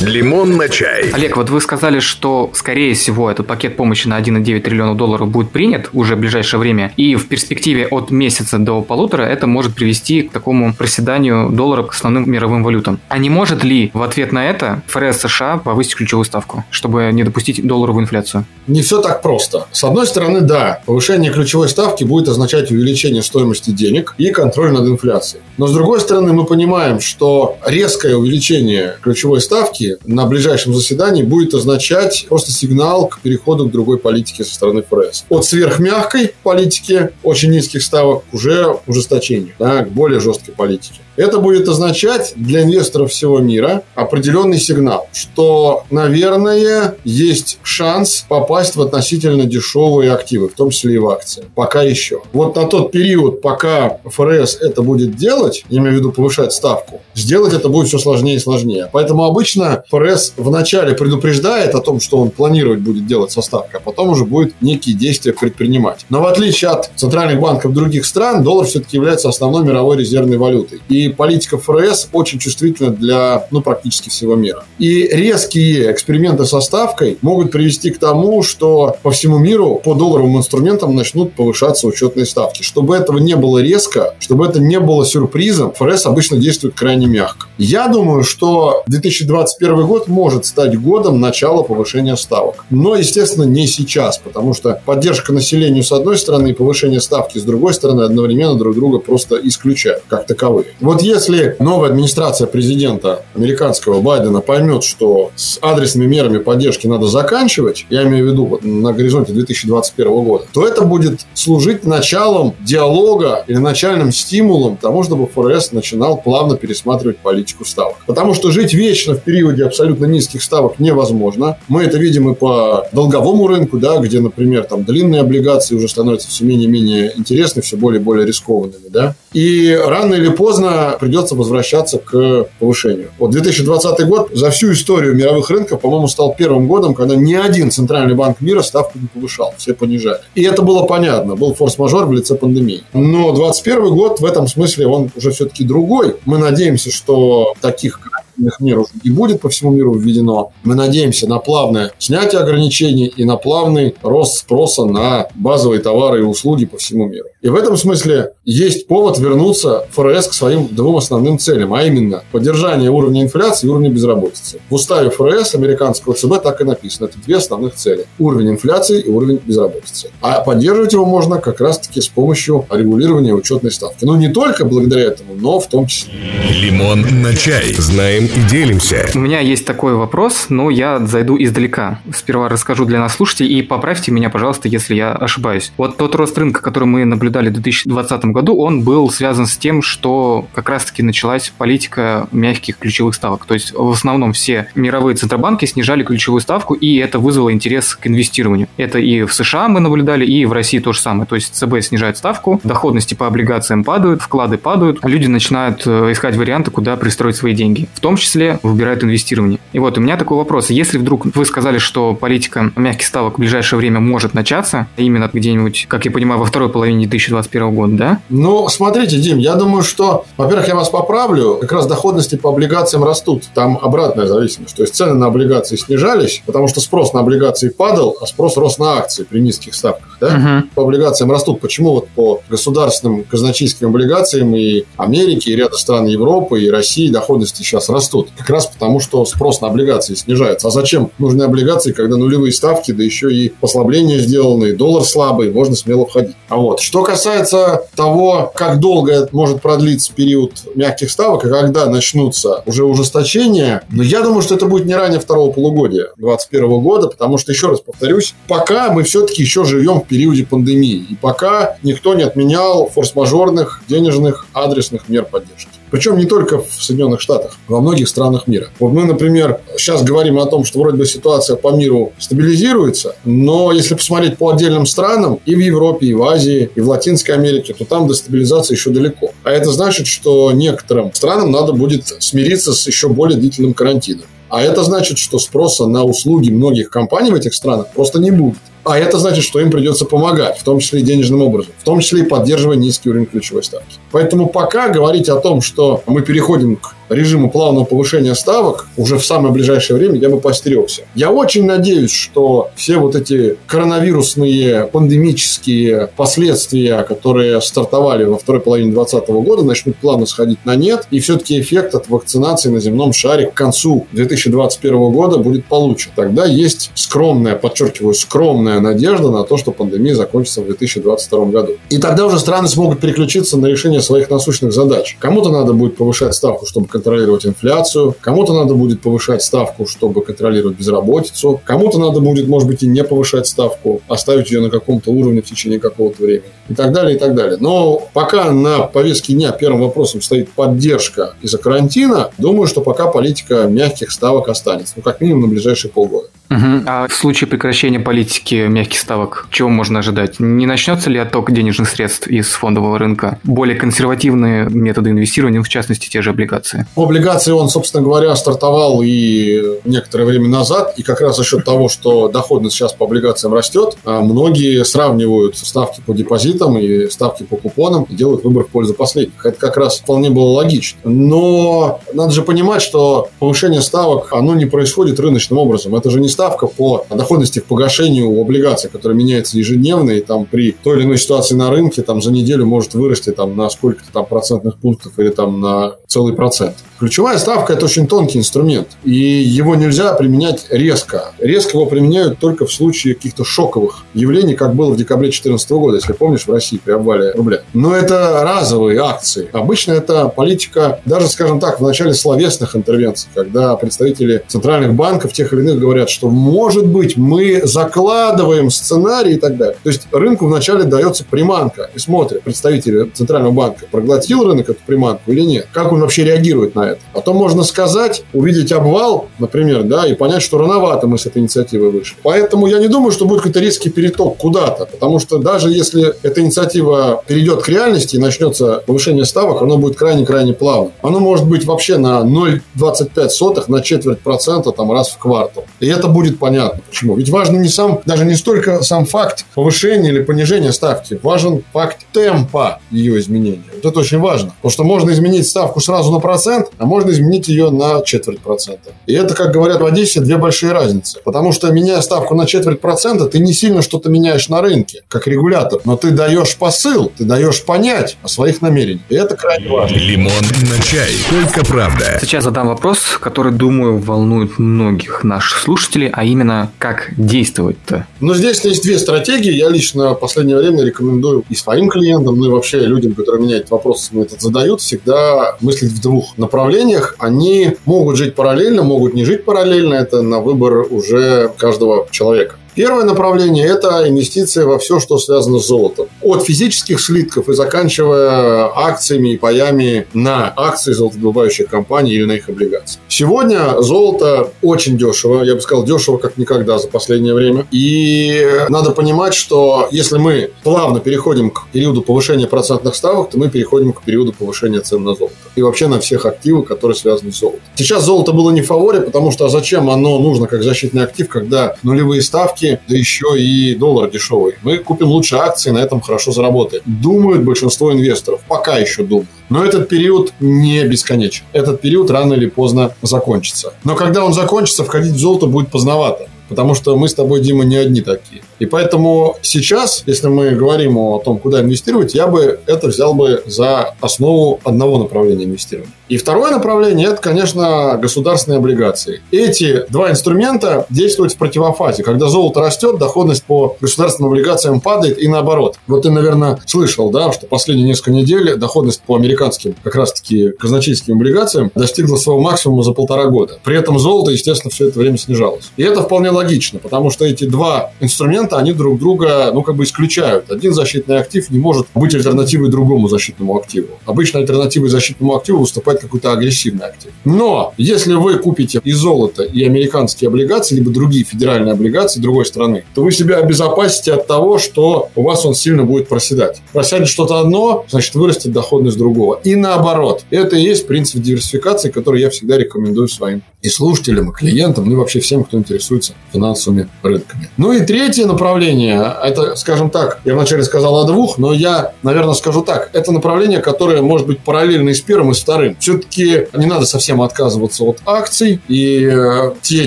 Лимон на чай. Олег, вот вы сказали, что, скорее всего, этот пакет помощи на 1,9 триллиона долларов будет принят уже в ближайшее время, и в перспективе от месяца до полутора это может привести к такому проседанию доллара к основным мировым валютам. А не может ли в ответ на это ФРС США повысить ключевую ставку, чтобы не допустить долларовую инфляцию? Не все так просто. С одной стороны, да, повышение ключевой ставки будет означать увеличение стоимости денег и контроль над инфляцией. Но с другой стороны, мы понимаем, что резкое увеличение ключевой ставки на ближайшем заседании будет означать просто сигнал к переходу к другой политике со стороны ФРС. От сверхмягкой политики, очень низких ставок, уже ужесточению, да, к более жесткой политике. Это будет означать для инвесторов всего мира определенный сигнал, что, наверное, есть шанс попасть в относительно дешевые активы, в том числе и в акции. Пока еще. Вот на тот период, пока ФРС это будет делать, я имею в виду повышать ставку, сделать это будет все сложнее и сложнее. Поэтому обычно ФРС вначале предупреждает о том, что он планировать будет делать со ставкой, а потом уже будет некие действия предпринимать. Но в отличие от центральных банков других стран, доллар все-таки является основной мировой резервной валютой. И политика ФРС очень чувствительна для ну, практически всего мира. И резкие эксперименты со ставкой могут привести к тому, что по всему миру по долларовым инструментам начнут повышаться учетные ставки. Чтобы этого не было резко, чтобы это не было сюрпризом, ФРС обычно действует крайне мягко. Я думаю, что 2021 год может стать годом начала повышения ставок. Но, естественно, не сейчас, потому что поддержка населению с одной стороны и повышение ставки с другой стороны одновременно друг друга просто исключают как таковые. Вот если новая администрация президента американского Байдена поймет, что с адресными мерами поддержки надо заканчивать, я имею в виду вот на горизонте 2021 года, то это будет служить началом диалога или начальным стимулом тому, чтобы ФРС начинал плавно пересматривать политику ставок. Потому что жить вечно в периоде абсолютно низких ставок невозможно. Мы это видим и по долговому рынку, да, где, например, там длинные облигации уже становятся все менее и менее интересны, все более и более рискованными. Да? И рано или поздно придется возвращаться к повышению. Вот 2020 год за всю историю мировых рынков, по-моему, стал первым годом, когда ни один центральный банк мира ставку не повышал, все понижали. И это было понятно, был форс-мажор в лице пандемии. Но 2021 год в этом смысле он уже все-таки другой. Мы надеемся, что таких карантинных мер уже будет по всему миру введено. Мы надеемся на плавное снятие ограничений и на плавный рост спроса на базовые товары и услуги по всему миру. И в этом смысле есть повод вернуться ФРС к своим двум основным целям, а именно поддержание уровня инфляции и уровня безработицы. В уставе ФРС американского ЦБ так и написано. Это две основных цели. Уровень инфляции и уровень безработицы. А поддерживать его можно как раз-таки с помощью регулирования учетной ставки. Ну, не только благодаря этому, но в том числе. Лимон на чай. Знаем делимся. У меня есть такой вопрос, но я зайду издалека. Сперва расскажу для нас слушателей и поправьте меня, пожалуйста, если я ошибаюсь. Вот тот рост рынка, который мы наблюдали в 2020 году, он был связан с тем, что как раз-таки началась политика мягких ключевых ставок. То есть в основном все мировые центробанки снижали ключевую ставку, и это вызвало интерес к инвестированию. Это и в США мы наблюдали, и в России то же самое. То есть ЦБ снижает ставку, доходности по облигациям падают, вклады падают, люди начинают э, искать варианты, куда пристроить свои деньги. В том числе выбирают инвестирование. И вот у меня такой вопрос. Если вдруг вы сказали, что политика мягких ставок в ближайшее время может начаться, именно где-нибудь, как я понимаю, во второй половине 2021 года, да? Ну, смотрите, Дим, я думаю, что, во-первых, я вас поправлю, как раз доходности по облигациям растут. Там обратная зависимость. То есть цены на облигации снижались, потому что спрос на облигации падал, а спрос рос на акции при низких ставках. Да? Угу. По облигациям растут. Почему вот по государственным казначейским облигациям и Америки, и ряда стран Европы, и России доходности сейчас растут? Как раз потому, что спрос на облигации снижается. А зачем нужны облигации, когда нулевые ставки, да еще и послабления сделаны, доллар слабый, можно смело входить. А вот, что касается того, как долго может продлиться период мягких ставок, и когда начнутся уже ужесточения, но я думаю, что это будет не ранее второго полугодия 2021 года, потому что, еще раз повторюсь, пока мы все-таки еще живем в периоде пандемии, и пока никто не отменял форс-мажорных денежных адресных мер поддержки. Причем не только в Соединенных Штатах, во многих странах мира. Вот мы, например, сейчас говорим о том, что вроде бы ситуация по миру стабилизируется, но если посмотреть по отдельным странам, и в Европе, и в Азии, и в Латинской Америке, то там до стабилизации еще далеко. А это значит, что некоторым странам надо будет смириться с еще более длительным карантином. А это значит, что спроса на услуги многих компаний в этих странах просто не будет. А это значит, что им придется помогать, в том числе и денежным образом, в том числе и поддерживая низкий уровень ключевой ставки. Поэтому пока говорить о том, что мы переходим к режиму плавного повышения ставок уже в самое ближайшее время, я бы постерегся. Я очень надеюсь, что все вот эти коронавирусные пандемические последствия, которые стартовали во второй половине 2020 года, начнут плавно сходить на нет, и все-таки эффект от вакцинации на земном шаре к концу 2021 года будет получен. Тогда есть скромная, подчеркиваю, скромная надежда на то, что пандемия закончится в 2022 году. И тогда уже страны смогут переключиться на решение своих насущных задач. Кому-то надо будет повышать ставку, чтобы контролировать инфляцию, кому-то надо будет повышать ставку, чтобы контролировать безработицу, кому-то надо будет, может быть, и не повышать ставку, оставить ее на каком-то уровне в течение какого-то времени и так далее, и так далее. Но пока на повестке дня первым вопросом стоит поддержка из-за карантина, думаю, что пока политика мягких ставок останется, ну, как минимум на ближайшие полгода. Угу. А в случае прекращения политики мягких ставок, чего можно ожидать? Не начнется ли отток денежных средств из фондового рынка? Более консервативные методы инвестирования, в частности, те же облигации? Облигации он, собственно говоря, стартовал и некоторое время назад, и как раз за счет того, что доходность сейчас по облигациям растет, а многие сравнивают ставки по депозитам и ставки по купонам и делают выбор в пользу последних. Это как раз вполне было логично. Но надо же понимать, что повышение ставок, оно не происходит рыночным образом. Это же не ставка по доходности к погашению облигаций, которая меняется ежедневно, и там при той или иной ситуации на рынке там за неделю может вырасти там на сколько-то там процентных пунктов или там на целый процент. Ключевая ставка – это очень тонкий инструмент, и его нельзя применять резко. Резко его применяют только в случае каких-то шоковых явлений, как было в декабре 2014 года, если помнишь, в России при обвале рубля. Но это разовые акции. Обычно это политика, даже, скажем так, в начале словесных интервенций, когда представители центральных банков тех или иных говорят, что, может быть, мы закладываем сценарий и так далее. То есть рынку вначале дается приманка, и смотрят представители центрального банка, проглотил рынок эту приманку или нет, как он вообще реагирует на это. А то можно сказать, увидеть обвал, например, да, и понять, что рановато мы с этой инициативой вышли. Поэтому я не думаю, что будет какой-то резкий переток куда-то, потому что даже если эта инициатива перейдет к реальности и начнется повышение ставок, оно будет крайне-крайне плавно. Оно может быть вообще на 0,25 на четверть процента там раз в квартал. И это будет понятно. Почему? Ведь важно не сам, даже не столько сам факт повышения или понижения ставки, важен факт темпа ее изменения. Вот это очень важно. Потому что можно изменить ставку сразу на процент, а можно изменить ее на четверть процента. И это, как говорят в Одессе, две большие разницы. Потому что, меняя ставку на четверть процента, ты не сильно что-то меняешь на рынке, как регулятор. Но ты даешь посыл, ты даешь понять о своих намерениях. И это крайне важно. Лимон на чай. Только правда. Сейчас задам вопрос, который, думаю, волнует многих наших слушателей, а именно, как действовать-то? Но здесь есть две стратегии. Я лично в последнее время рекомендую и своим клиентам, ну и вообще людям, которые меня этот вопрос этот задают, всегда мыслить в двух направлениях. Они могут жить параллельно, могут не жить параллельно. Это на выбор уже каждого человека. Первое направление – это инвестиции во все, что связано с золотом. От физических слитков и заканчивая акциями и паями на акции золотодобывающих компаний или на их облигации. Сегодня золото очень дешево, я бы сказал, дешево как никогда за последнее время. И надо понимать, что если мы плавно переходим к периоду повышения процентных ставок, то мы переходим к периоду повышения цен на золото. И вообще на всех активы, которые связаны с золотом. Сейчас золото было не в фаворе, потому что а зачем оно нужно как защитный актив, когда нулевые ставки да еще и доллар дешевый. Мы купим лучше акции, на этом хорошо заработаем. Думают большинство инвесторов, пока еще думают. Но этот период не бесконечен. Этот период рано или поздно закончится. Но когда он закончится, входить в золото будет поздновато. Потому что мы с тобой, Дима, не одни такие. И поэтому сейчас, если мы говорим о том, куда инвестировать, я бы это взял бы за основу одного направления инвестирования. И второе направление – это, конечно, государственные облигации. Эти два инструмента действуют в противофазе. Когда золото растет, доходность по государственным облигациям падает и наоборот. Вот ты, наверное, слышал, да, что последние несколько недель доходность по американским, как раз-таки казначейским облигациям достигла своего максимума за полтора года. При этом золото, естественно, все это время снижалось. И это вполне логично, потому что эти два инструмента инструмента, они друг друга, ну, как бы исключают. Один защитный актив не может быть альтернативой другому защитному активу. Обычно альтернативой защитному активу выступает какой-то агрессивный актив. Но если вы купите и золото, и американские облигации, либо другие федеральные облигации другой страны, то вы себя обезопасите от того, что у вас он сильно будет проседать. Просядет что-то одно, значит, вырастет доходность другого. И наоборот. Это и есть принцип диверсификации, который я всегда рекомендую своим и слушателям, и клиентам, ну и вообще всем, кто интересуется финансовыми рынками. Ну и третье направление, это, скажем так, я вначале сказал о двух, но я, наверное, скажу так, это направление, которое может быть параллельно и с первым, и с вторым. Все-таки не надо совсем отказываться от акций, и э, те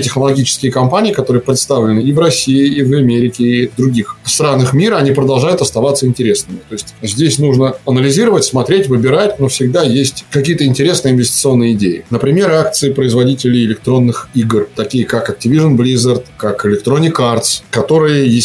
технологические компании, которые представлены и в России, и в Америке, и в других странах мира, они продолжают оставаться интересными. То есть здесь нужно анализировать, смотреть, выбирать, но всегда есть какие-то интересные инвестиционные идеи. Например, акции производителей электронных игр, такие как Activision Blizzard, как Electronic Arts, которые, естественно,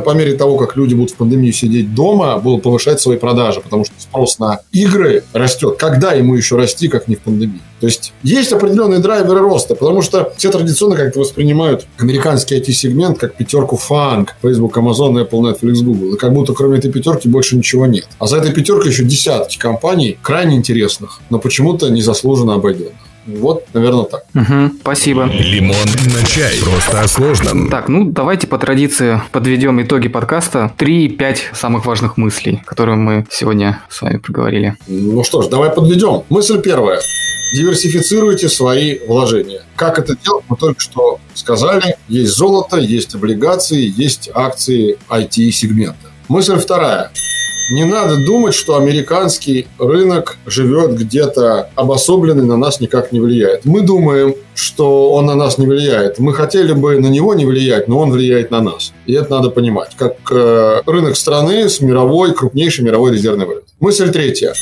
по мере того, как люди будут в пандемию сидеть дома, будут повышать свои продажи, потому что спрос на игры растет. Когда ему еще расти, как не в пандемии? То есть есть определенные драйверы роста, потому что все традиционно как-то воспринимают американский IT-сегмент как пятерку фанк, Facebook, Amazon, Apple, Netflix, Google. И как будто кроме этой пятерки больше ничего нет. А за этой пятеркой еще десятки компаний крайне интересных, но почему-то незаслуженно обойденных. Вот, наверное, так. Угу, спасибо. Лимон на чай. Просто о сложном. Так, ну давайте по традиции подведем итоги подкаста. Три-пять самых важных мыслей, которые мы сегодня с вами проговорили. Ну что ж, давай подведем. Мысль первая. Диверсифицируйте свои вложения. Как это делать, мы только что сказали. Есть золото, есть облигации, есть акции IT-сегмента. Мысль вторая. Не надо думать, что американский рынок живет где-то обособленный, на нас никак не влияет. Мы думаем, что он на нас не влияет. Мы хотели бы на него не влиять, но он влияет на нас. И это надо понимать. Как э, рынок страны с мировой, крупнейшей мировой резервной валютой. Мысль третья.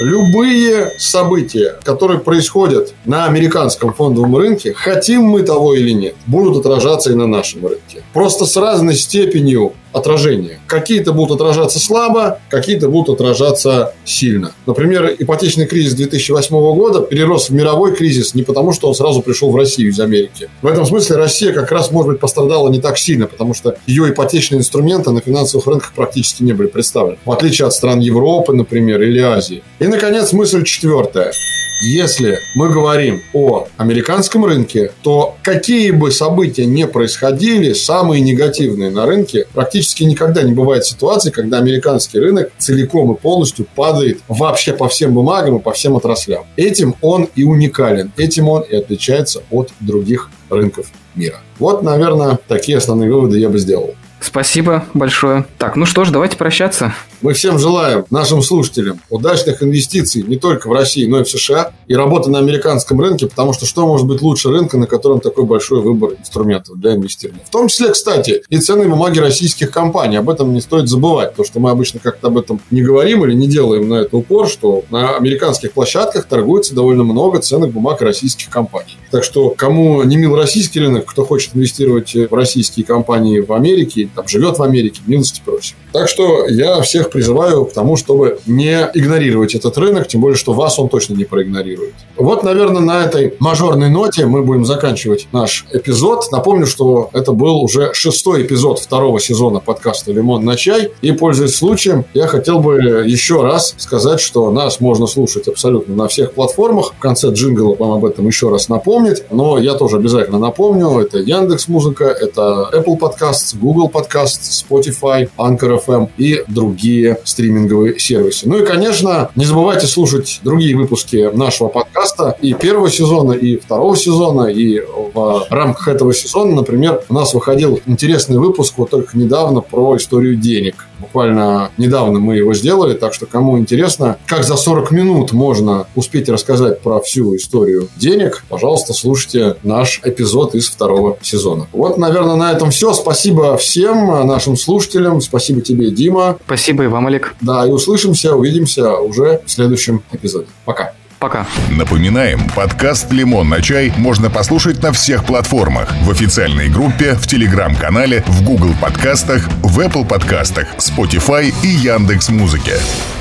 Любые события, которые происходят на американском фондовом рынке, хотим мы того или нет, будут отражаться и на нашем рынке. Просто с разной степенью отражения. Какие-то будут отражаться слабо, какие-то будут отражаться сильно. Например, ипотечный кризис 2008 года перерос в мировой кризис не потому, что он сразу пришел в Россию из Америки. В этом смысле Россия как раз, может быть, пострадала не так сильно, потому что ее ипотечные инструменты на финансовых рынках практически не были представлены. В отличие от стран Европы, например, или Азии. И, наконец, мысль четвертая. Если мы говорим о американском рынке, то какие бы события ни происходили, самые негативные на рынке, практически никогда не бывает ситуации, когда американский рынок целиком и полностью падает вообще по всем бумагам и по всем отраслям. Этим он и уникален, этим он и отличается от других рынков мира. Вот, наверное, такие основные выводы я бы сделал. Спасибо большое. Так, ну что ж, давайте прощаться. Мы всем желаем, нашим слушателям, удачных инвестиций не только в России, но и в США, и работы на американском рынке, потому что что может быть лучше рынка, на котором такой большой выбор инструментов для инвестирования. В том числе, кстати, и ценные бумаги российских компаний. Об этом не стоит забывать, потому что мы обычно как-то об этом не говорим или не делаем на это упор, что на американских площадках торгуется довольно много ценных бумаг российских компаний. Так что, кому не мил российский рынок, кто хочет инвестировать в российские компании в Америке, там живет в Америке, милости просим. Так что я всех призываю к тому, чтобы не игнорировать этот рынок, тем более, что вас он точно не проигнорирует. Вот, наверное, на этой мажорной ноте мы будем заканчивать наш эпизод. Напомню, что это был уже шестой эпизод второго сезона подкаста «Лимон на чай». И, пользуясь случаем, я хотел бы еще раз сказать, что нас можно слушать абсолютно на всех платформах. В конце джингла вам об этом еще раз напомнить. Но я тоже обязательно напомню. Это Яндекс Музыка, это Apple Podcasts, Google Podcasts, Spotify, Anchor FM и другие стриминговые сервисы. Ну и, конечно, не забывайте слушать другие выпуски нашего подкаста и первого сезона, и второго сезона, и в рамках этого сезона, например, у нас выходил интересный выпуск вот только недавно про историю денег. Буквально недавно мы его сделали, так что кому интересно, как за 40 минут можно успеть рассказать про всю историю денег, пожалуйста, слушайте наш эпизод из второго сезона. Вот, наверное, на этом все. Спасибо всем нашим слушателям. Спасибо тебе, Дима. Спасибо и вам, Олег. Да, и услышимся, увидимся уже в следующем эпизоде. Пока. Пока. Напоминаем, подкаст «Лимон на чай» можно послушать на всех платформах. В официальной группе, в Телеграм-канале, в Google подкастах, в Apple подкастах, Spotify и Яндекс.Музыке. Музыке.